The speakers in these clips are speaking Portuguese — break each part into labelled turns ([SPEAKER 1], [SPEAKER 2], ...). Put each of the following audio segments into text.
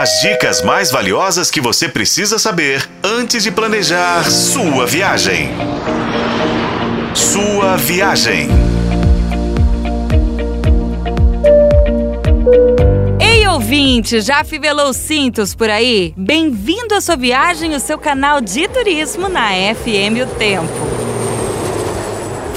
[SPEAKER 1] As dicas mais valiosas que você precisa saber antes de planejar sua viagem. Sua viagem.
[SPEAKER 2] Ei, ouvinte, já fivelou cintos por aí? Bem-vindo à sua viagem, o seu canal de turismo na FM O Tempo.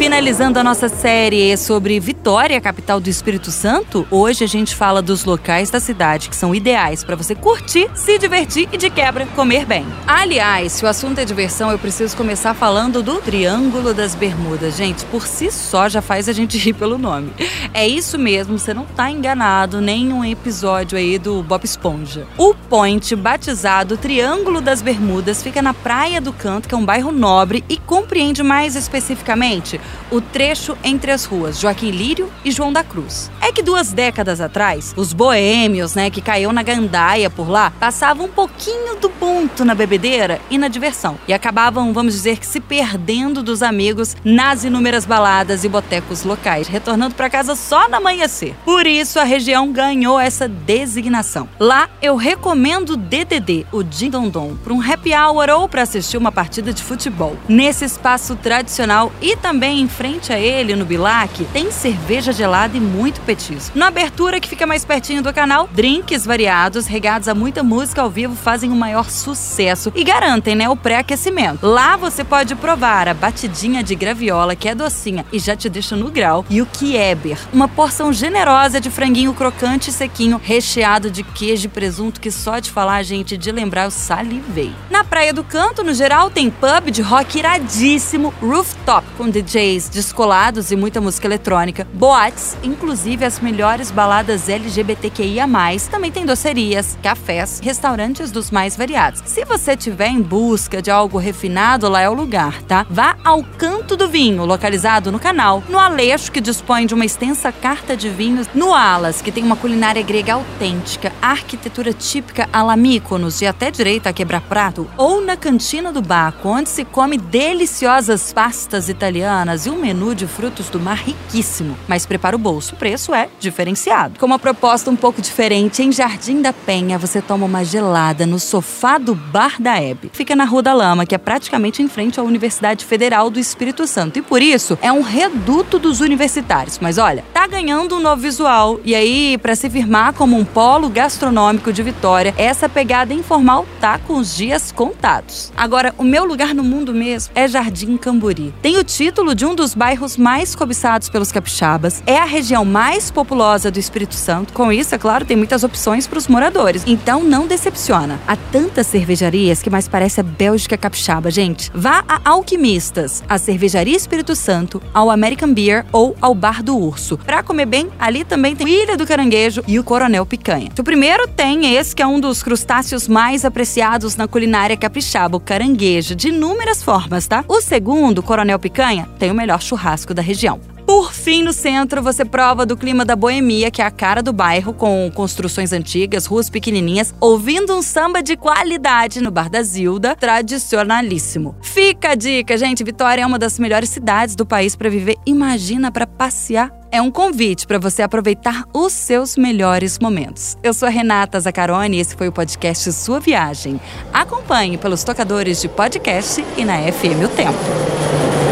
[SPEAKER 2] Finalizando a nossa série sobre Vitória, capital do Espírito Santo, hoje a gente fala dos locais da cidade que são ideais para você curtir, se divertir e de quebra comer bem. Aliás, se o assunto é diversão, eu preciso começar falando do Triângulo das Bermudas. Gente, por si só já faz a gente rir pelo nome. É isso mesmo, você não tá enganado, nem um episódio aí do Bob Esponja. O point batizado Triângulo das Bermudas fica na Praia do Canto, que é um bairro nobre e compreende mais especificamente o trecho entre as ruas Joaquim Lírio e João da Cruz. É que duas décadas atrás, os boêmios, né, que caiu na gandaia por lá, passavam um pouquinho do ponto na bebedeira e na diversão. E acabavam, vamos dizer que se perdendo dos amigos nas inúmeras baladas e botecos locais, retornando para casa só no amanhecer. Por isso a região ganhou essa designação. Lá eu recomendo o DDD, o Dindondon, para um happy hour ou para assistir uma partida de futebol. Nesse espaço tradicional e também em frente a ele, no Bilac, tem cerveja gelada e muito petisco. Na abertura, que fica mais pertinho do canal, drinks variados, regados a muita música ao vivo, fazem o maior sucesso e garantem, né, o pré-aquecimento. Lá você pode provar a batidinha de graviola, que é docinha e já te deixa no grau, e o Kieber, uma porção generosa de franguinho crocante e sequinho, recheado de queijo e presunto, que só de falar, gente, de lembrar, eu salivei. Na Praia do Canto, no geral, tem pub de rock iradíssimo, rooftop, com DJ DJs descolados e muita música eletrônica, boates, inclusive as melhores baladas LGBTQIA+, também tem docerias, cafés, restaurantes dos mais variados. Se você tiver em busca de algo refinado, lá é o lugar, tá? Vá ao Canto do Vinho, localizado no canal, no Aleixo, que dispõe de uma extensa carta de vinhos, no Alas, que tem uma culinária grega autêntica, arquitetura típica a la Mykonos e até direito a quebra-prato, ou na Cantina do Baco, onde se come deliciosas pastas italianas e um menu de frutos do mar riquíssimo, mas prepara o bolso. O preço é diferenciado. Com uma proposta um pouco diferente, em Jardim da Penha você toma uma gelada no sofá do Bar da Hebe. Fica na Rua da Lama, que é praticamente em frente à Universidade Federal do Espírito Santo. E por isso é um reduto dos universitários. Mas olha, tá ganhando um novo visual. E aí, para se firmar como um polo gastronômico de Vitória, essa pegada informal tá com os dias contados. Agora, o meu lugar no mundo mesmo é Jardim Camburi. Tem o título de de um dos bairros mais cobiçados pelos capixabas, é a região mais populosa do Espírito Santo. Com isso, é claro, tem muitas opções para os moradores. Então não decepciona. Há tantas cervejarias que mais parece a Bélgica capixaba, gente. Vá a Alquimistas, a Cervejaria Espírito Santo, ao American Beer ou ao Bar do Urso. Para comer bem, ali também tem Ilha do Caranguejo e o Coronel Picanha. O primeiro tem esse que é um dos crustáceos mais apreciados na culinária capixaba, o caranguejo, de inúmeras formas, tá? O segundo, Coronel Picanha, tem o melhor churrasco da região. Por fim, no centro, você prova do clima da boemia, que é a cara do bairro, com construções antigas, ruas pequenininhas, ouvindo um samba de qualidade no Bar da Zilda, tradicionalíssimo. Fica a dica, gente, Vitória é uma das melhores cidades do país para viver. Imagina para passear é um convite para você aproveitar os seus melhores momentos. Eu sou a Renata Zacaroni e esse foi o podcast Sua Viagem. Acompanhe pelos tocadores de podcast e na FM O Tempo.